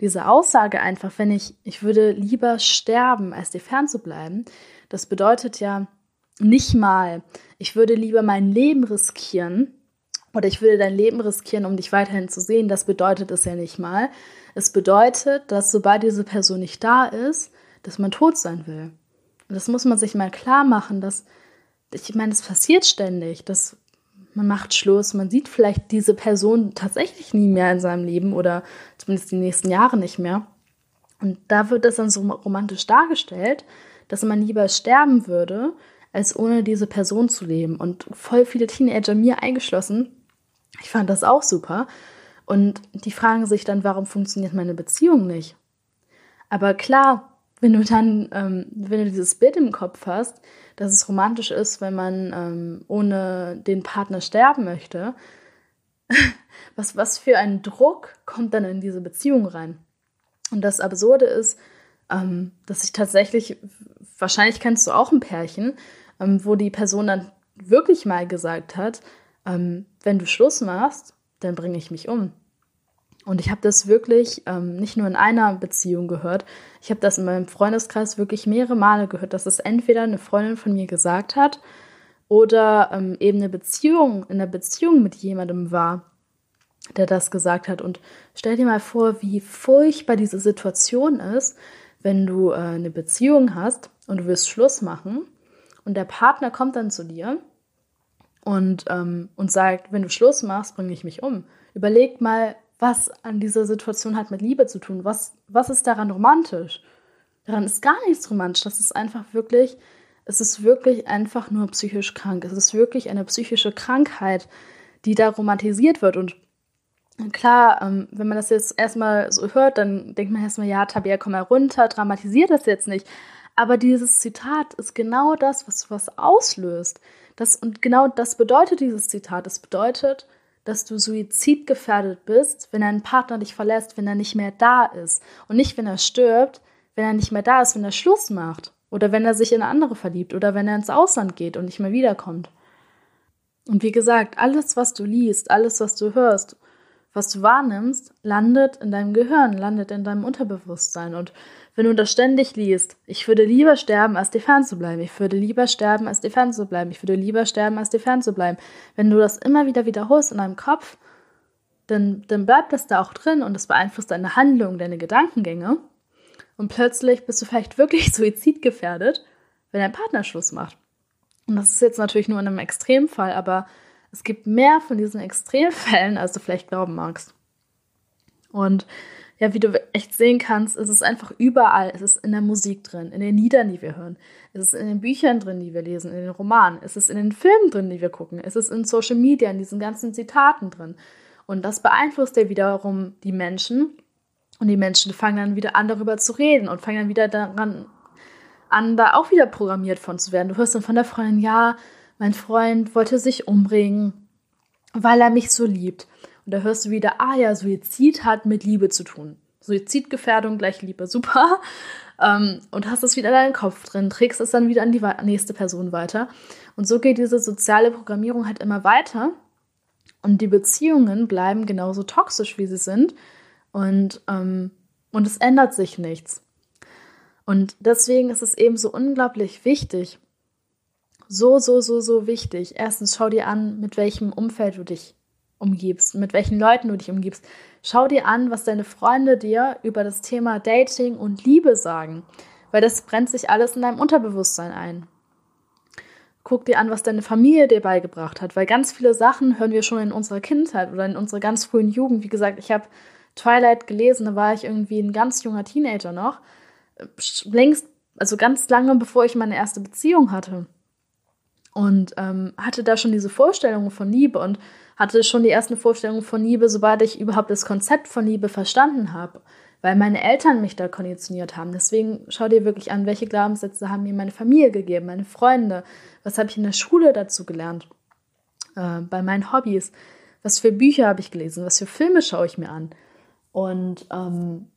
diese Aussage einfach, wenn ich, ich würde lieber sterben, als dir fernzubleiben, das bedeutet ja nicht mal, ich würde lieber mein Leben riskieren, oder ich würde dein Leben riskieren, um dich weiterhin zu sehen, das bedeutet es ja nicht mal. Es bedeutet, dass sobald diese Person nicht da ist, dass man tot sein will. Und das muss man sich mal klar machen, dass, ich meine, es passiert ständig, dass man macht Schluss, man sieht vielleicht diese Person tatsächlich nie mehr in seinem Leben oder zumindest die nächsten Jahre nicht mehr. Und da wird das dann so romantisch dargestellt, dass man lieber sterben würde, als ohne diese Person zu leben. Und voll viele Teenager, mir eingeschlossen, ich fand das auch super. Und die fragen sich dann, warum funktioniert meine Beziehung nicht? Aber klar, wenn du dann, ähm, wenn du dieses Bild im Kopf hast, dass es romantisch ist, wenn man ähm, ohne den Partner sterben möchte, was, was für ein Druck kommt dann in diese Beziehung rein? Und das Absurde ist, ähm, dass ich tatsächlich, wahrscheinlich kennst du auch ein Pärchen, ähm, wo die Person dann wirklich mal gesagt hat, ähm, wenn du Schluss machst, dann bringe ich mich um. Und ich habe das wirklich ähm, nicht nur in einer Beziehung gehört, ich habe das in meinem Freundeskreis wirklich mehrere Male gehört, dass es entweder eine Freundin von mir gesagt hat oder ähm, eben eine Beziehung, in einer Beziehung mit jemandem war, der das gesagt hat. Und stell dir mal vor, wie furchtbar diese Situation ist, wenn du äh, eine Beziehung hast und du willst Schluss machen und der Partner kommt dann zu dir und, ähm, und sagt, wenn du Schluss machst, bringe ich mich um. Überleg mal, was an dieser Situation hat mit Liebe zu tun. Was, was ist daran romantisch? Daran ist gar nichts romantisch. Das ist einfach wirklich, es ist wirklich einfach nur psychisch krank. Es ist wirklich eine psychische Krankheit, die da romantisiert wird. Und klar, ähm, wenn man das jetzt erstmal so hört, dann denkt man erstmal, ja, Tabea, komm mal runter, dramatisiert das jetzt nicht. Aber dieses Zitat ist genau das, was was auslöst. Das, und genau das bedeutet dieses Zitat. Es bedeutet, dass du suizidgefährdet bist, wenn dein Partner dich verlässt, wenn er nicht mehr da ist. Und nicht, wenn er stirbt, wenn er nicht mehr da ist, wenn er Schluss macht. Oder wenn er sich in andere verliebt. Oder wenn er ins Ausland geht und nicht mehr wiederkommt. Und wie gesagt, alles, was du liest, alles, was du hörst, was du wahrnimmst, landet in deinem Gehirn, landet in deinem Unterbewusstsein. Und wenn du das ständig liest, ich würde lieber sterben, als dir fernzubleiben, ich würde lieber sterben, als dir fernzubleiben, ich würde lieber sterben, als dir fernzubleiben. Wenn du das immer wieder wiederholst in deinem Kopf, dann, dann bleibt das da auch drin und es beeinflusst deine Handlung, deine Gedankengänge. Und plötzlich bist du vielleicht wirklich suizidgefährdet, wenn dein Partner Schluss macht. Und das ist jetzt natürlich nur in einem Extremfall, aber es gibt mehr von diesen Extremfällen, als du vielleicht glauben magst. Und ja, wie du echt sehen kannst, ist es einfach überall. Es ist in der Musik drin, in den Liedern, die wir hören. Es ist in den Büchern drin, die wir lesen, in den Romanen. Es ist in den Filmen drin, die wir gucken. Es ist in Social Media, in diesen ganzen Zitaten drin. Und das beeinflusst ja wiederum die Menschen. Und die Menschen fangen dann wieder an, darüber zu reden und fangen dann wieder daran an, da auch wieder programmiert von zu werden. Du hörst dann von der Freundin, ja, mein Freund wollte sich umbringen, weil er mich so liebt. Und da hörst du wieder, ah ja, Suizid hat mit Liebe zu tun. Suizidgefährdung gleich Liebe, super. Ähm, und hast es wieder in deinem Kopf drin, trägst es dann wieder an die nächste Person weiter. Und so geht diese soziale Programmierung halt immer weiter. Und die Beziehungen bleiben genauso toxisch, wie sie sind. Und, ähm, und es ändert sich nichts. Und deswegen ist es eben so unglaublich wichtig, so, so, so, so wichtig. Erstens, schau dir an, mit welchem Umfeld du dich umgibst, mit welchen Leuten du dich umgibst. Schau dir an, was deine Freunde dir über das Thema Dating und Liebe sagen, weil das brennt sich alles in deinem Unterbewusstsein ein. Guck dir an, was deine Familie dir beigebracht hat, weil ganz viele Sachen hören wir schon in unserer Kindheit oder in unserer ganz frühen Jugend. Wie gesagt, ich habe Twilight gelesen, da war ich irgendwie ein ganz junger Teenager noch längst, also ganz lange bevor ich meine erste Beziehung hatte. Und ähm, hatte da schon diese Vorstellungen von Liebe und hatte schon die ersten Vorstellungen von Liebe, sobald ich überhaupt das Konzept von Liebe verstanden habe, weil meine Eltern mich da konditioniert haben. Deswegen schau dir wirklich an, welche Glaubenssätze haben mir meine Familie gegeben, meine Freunde, was habe ich in der Schule dazu gelernt, äh, bei meinen Hobbys, was für Bücher habe ich gelesen, was für Filme schaue ich mir an. Und ähm,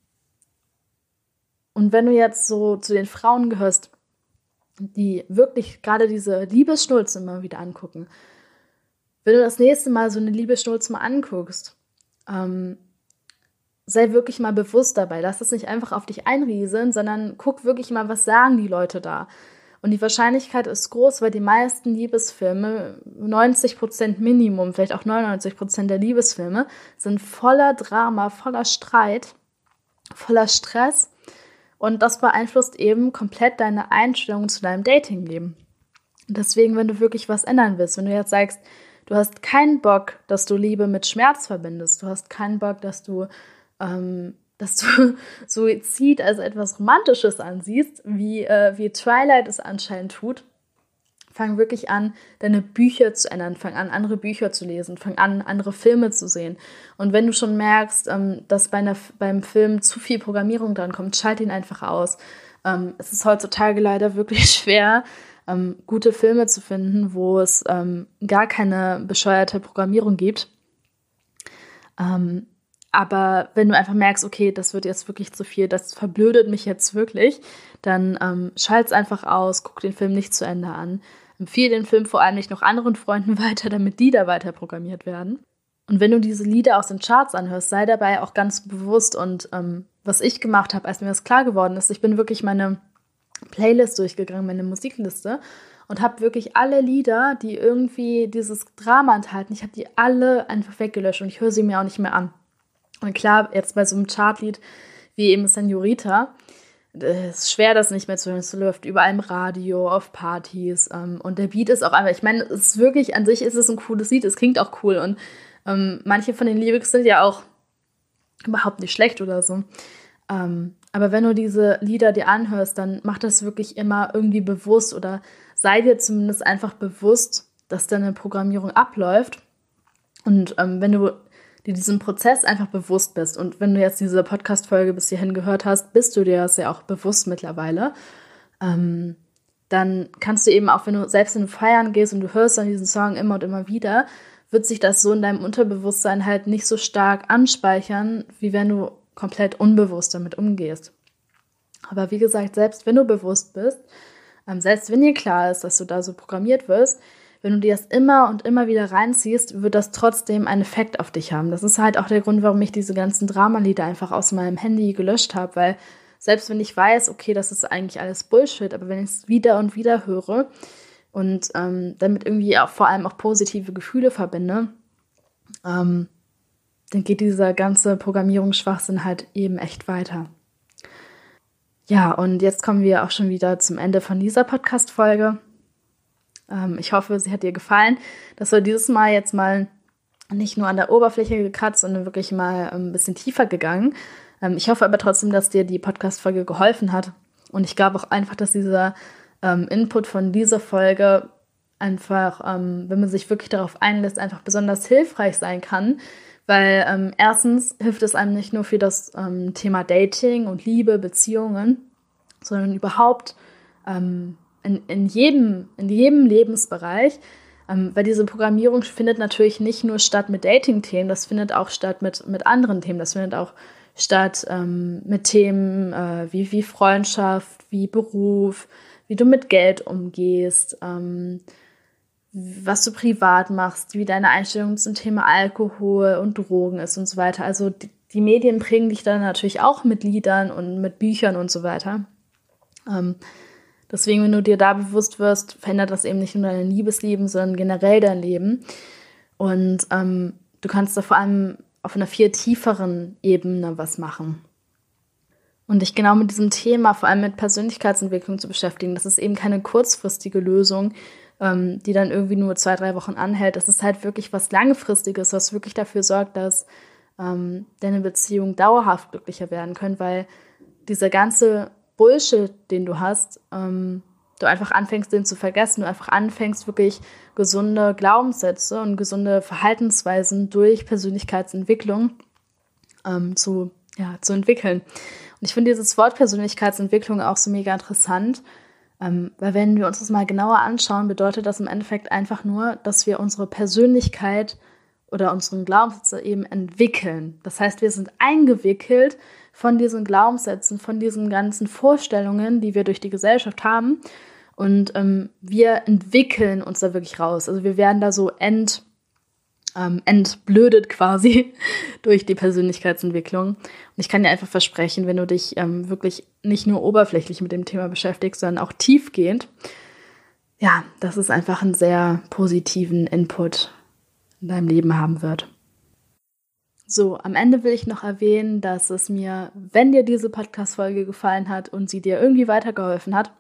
und wenn du jetzt so zu den Frauen gehörst, die wirklich gerade diese Liebesschnulze immer wieder angucken, wenn du das nächste Mal so eine Liebesschnulze mal anguckst, ähm, sei wirklich mal bewusst dabei. Lass das nicht einfach auf dich einrieseln, sondern guck wirklich mal, was sagen die Leute da. Und die Wahrscheinlichkeit ist groß, weil die meisten Liebesfilme, 90% Minimum, vielleicht auch 99% der Liebesfilme, sind voller Drama, voller Streit, voller Stress und das beeinflusst eben komplett deine Einstellung zu deinem Datingleben. Deswegen, wenn du wirklich was ändern willst, wenn du jetzt sagst, du hast keinen Bock, dass du Liebe mit Schmerz verbindest, du hast keinen Bock, dass du, ähm, dass du Suizid als etwas Romantisches ansiehst, wie, äh, wie Twilight es anscheinend tut, Fang wirklich an, deine Bücher zu ändern. Fang an, andere Bücher zu lesen. Fang an, andere Filme zu sehen. Und wenn du schon merkst, ähm, dass bei einer, beim Film zu viel Programmierung dran kommt, schalt ihn einfach aus. Ähm, es ist heutzutage leider wirklich schwer, ähm, gute Filme zu finden, wo es ähm, gar keine bescheuerte Programmierung gibt. Ähm, aber wenn du einfach merkst, okay, das wird jetzt wirklich zu viel, das verblödet mich jetzt wirklich, dann ähm, schalt es einfach aus, guck den Film nicht zu Ende an. Empfehle den Film vor allem nicht noch anderen Freunden weiter, damit die da weiter programmiert werden. Und wenn du diese Lieder aus den Charts anhörst, sei dabei auch ganz bewusst. Und ähm, was ich gemacht habe, als mir das klar geworden ist, ich bin wirklich meine Playlist durchgegangen, meine Musikliste und habe wirklich alle Lieder, die irgendwie dieses Drama enthalten, ich habe die alle einfach weggelöscht und ich höre sie mir auch nicht mehr an. Und klar, jetzt bei so einem Chartlied wie eben Senorita, es ist schwer, das nicht mehr zu hören. Es läuft überall im Radio, auf Partys. Ähm, und der Beat ist auch einfach, ich meine, es ist wirklich, an sich ist es ein cooles Lied, es klingt auch cool. Und ähm, manche von den Lyrics sind ja auch überhaupt nicht schlecht oder so. Ähm, aber wenn du diese Lieder dir anhörst, dann mach das wirklich immer irgendwie bewusst oder sei dir zumindest einfach bewusst, dass deine Programmierung abläuft. Und ähm, wenn du dir diesen Prozess einfach bewusst bist. Und wenn du jetzt diese Podcast-Folge bis hierhin gehört hast, bist du dir das ja auch bewusst mittlerweile. Ähm, dann kannst du eben auch, wenn du selbst in feiern gehst und du hörst dann diesen Song immer und immer wieder, wird sich das so in deinem Unterbewusstsein halt nicht so stark anspeichern, wie wenn du komplett unbewusst damit umgehst. Aber wie gesagt, selbst wenn du bewusst bist, ähm, selbst wenn dir klar ist, dass du da so programmiert wirst, wenn du dir das immer und immer wieder reinziehst, wird das trotzdem einen Effekt auf dich haben. Das ist halt auch der Grund, warum ich diese ganzen Dramalieder einfach aus meinem Handy gelöscht habe, weil selbst wenn ich weiß, okay, das ist eigentlich alles Bullshit, aber wenn ich es wieder und wieder höre und ähm, damit irgendwie auch vor allem auch positive Gefühle verbinde, ähm, dann geht dieser ganze Programmierungsschwachsinn halt eben echt weiter. Ja, und jetzt kommen wir auch schon wieder zum Ende von dieser Podcast-Folge. Ähm, ich hoffe, sie hat dir gefallen. Das war dieses Mal jetzt mal nicht nur an der Oberfläche gekratzt, sondern wirklich mal ein bisschen tiefer gegangen. Ähm, ich hoffe aber trotzdem, dass dir die Podcast-Folge geholfen hat. Und ich glaube auch einfach, dass dieser ähm, Input von dieser Folge einfach, ähm, wenn man sich wirklich darauf einlässt, einfach besonders hilfreich sein kann. Weil ähm, erstens hilft es einem nicht nur für das ähm, Thema Dating und Liebe, Beziehungen, sondern überhaupt ähm, in, in, jedem, in jedem Lebensbereich. weil diese Programmierung findet natürlich nicht nur statt mit Dating-Themen, das findet auch statt mit, mit anderen Themen. Das findet auch statt ähm, mit Themen äh, wie, wie Freundschaft, wie Beruf, wie du mit Geld umgehst, ähm, was du privat machst, wie deine Einstellung zum Thema Alkohol und Drogen ist und so weiter. Also die, die Medien prägen dich dann natürlich auch mit Liedern und mit Büchern und so weiter. Ähm, deswegen, wenn du dir da bewusst wirst, verändert das eben nicht nur dein Liebesleben, sondern generell dein Leben. Und ähm, du kannst da vor allem auf einer viel tieferen Ebene was machen. Und dich genau mit diesem Thema, vor allem mit Persönlichkeitsentwicklung zu beschäftigen, das ist eben keine kurzfristige Lösung, ähm, die dann irgendwie nur zwei, drei Wochen anhält. Das ist halt wirklich was Langfristiges, was wirklich dafür sorgt, dass ähm, deine Beziehung dauerhaft glücklicher werden können, weil dieser ganze Bullshit, den du hast, ähm, du einfach anfängst, den zu vergessen, du einfach anfängst, wirklich gesunde Glaubenssätze und gesunde Verhaltensweisen durch Persönlichkeitsentwicklung ähm, zu, ja, zu entwickeln. Und ich finde dieses Wort Persönlichkeitsentwicklung auch so mega interessant, ähm, weil wenn wir uns das mal genauer anschauen, bedeutet das im Endeffekt einfach nur, dass wir unsere Persönlichkeit oder unseren Glaubenssätze eben entwickeln. Das heißt, wir sind eingewickelt von diesen Glaubenssätzen, von diesen ganzen Vorstellungen, die wir durch die Gesellschaft haben. Und ähm, wir entwickeln uns da wirklich raus. Also wir werden da so ent, ähm, entblödet quasi durch die Persönlichkeitsentwicklung. Und ich kann dir einfach versprechen, wenn du dich ähm, wirklich nicht nur oberflächlich mit dem Thema beschäftigst, sondern auch tiefgehend, ja, dass es einfach einen sehr positiven Input in deinem Leben haben wird. So, am Ende will ich noch erwähnen, dass es mir, wenn dir diese Podcast-Folge gefallen hat und sie dir irgendwie weitergeholfen hat,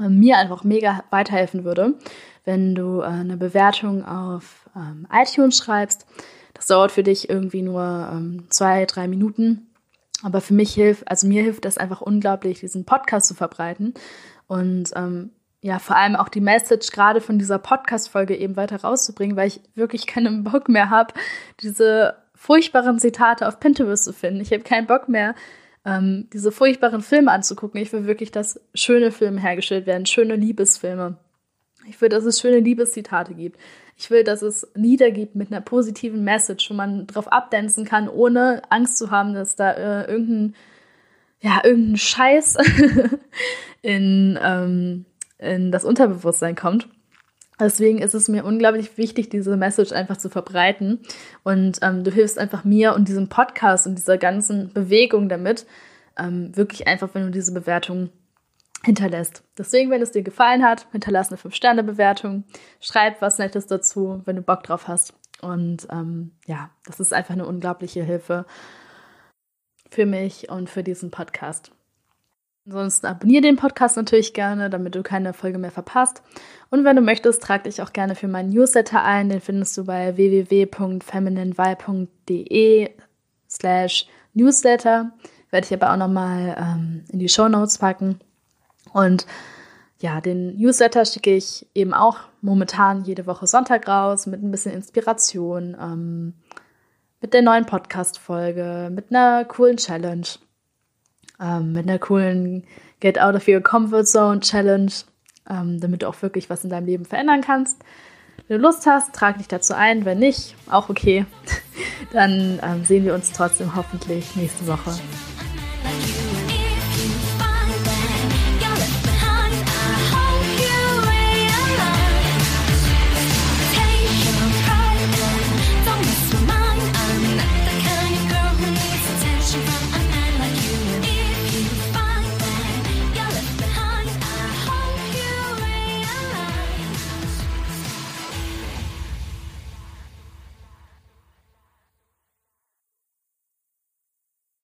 mir einfach mega weiterhelfen würde, wenn du äh, eine Bewertung auf ähm, iTunes schreibst. Das dauert für dich irgendwie nur ähm, zwei, drei Minuten. Aber für mich hilft, also mir hilft das einfach unglaublich, diesen Podcast zu verbreiten. Und ähm, ja, vor allem auch die Message gerade von dieser Podcast-Folge eben weiter rauszubringen, weil ich wirklich keinen Bock mehr habe, diese furchtbaren Zitate auf Pinterest zu finden. Ich habe keinen Bock mehr, ähm, diese furchtbaren Filme anzugucken. Ich will wirklich, dass schöne Filme hergestellt werden, schöne Liebesfilme. Ich will, dass es schöne Liebeszitate gibt. Ich will, dass es Lieder gibt mit einer positiven Message, wo man drauf abdancen kann, ohne Angst zu haben, dass da äh, irgendein, ja, irgendein Scheiß in, ähm, in das Unterbewusstsein kommt. Deswegen ist es mir unglaublich wichtig, diese Message einfach zu verbreiten. Und ähm, du hilfst einfach mir und diesem Podcast und dieser ganzen Bewegung damit, ähm, wirklich einfach, wenn du diese Bewertung hinterlässt. Deswegen, wenn es dir gefallen hat, hinterlass eine 5-Sterne-Bewertung, schreib was Nettes dazu, wenn du Bock drauf hast. Und ähm, ja, das ist einfach eine unglaubliche Hilfe für mich und für diesen Podcast. Ansonsten abonniere den Podcast natürlich gerne, damit du keine Folge mehr verpasst. Und wenn du möchtest, trag dich auch gerne für meinen Newsletter ein. Den findest du bei www.femininevibe.de slash Newsletter. Werde ich aber auch nochmal ähm, in die Show Notes packen. Und ja, den Newsletter schicke ich eben auch momentan jede Woche Sonntag raus mit ein bisschen Inspiration, ähm, mit der neuen Podcast-Folge, mit einer coolen Challenge, ähm, mit einer coolen Get Out of Your Comfort Zone Challenge, ähm, damit du auch wirklich was in deinem Leben verändern kannst. Wenn du Lust hast, trag dich dazu ein. Wenn nicht, auch okay. Dann ähm, sehen wir uns trotzdem hoffentlich nächste Woche.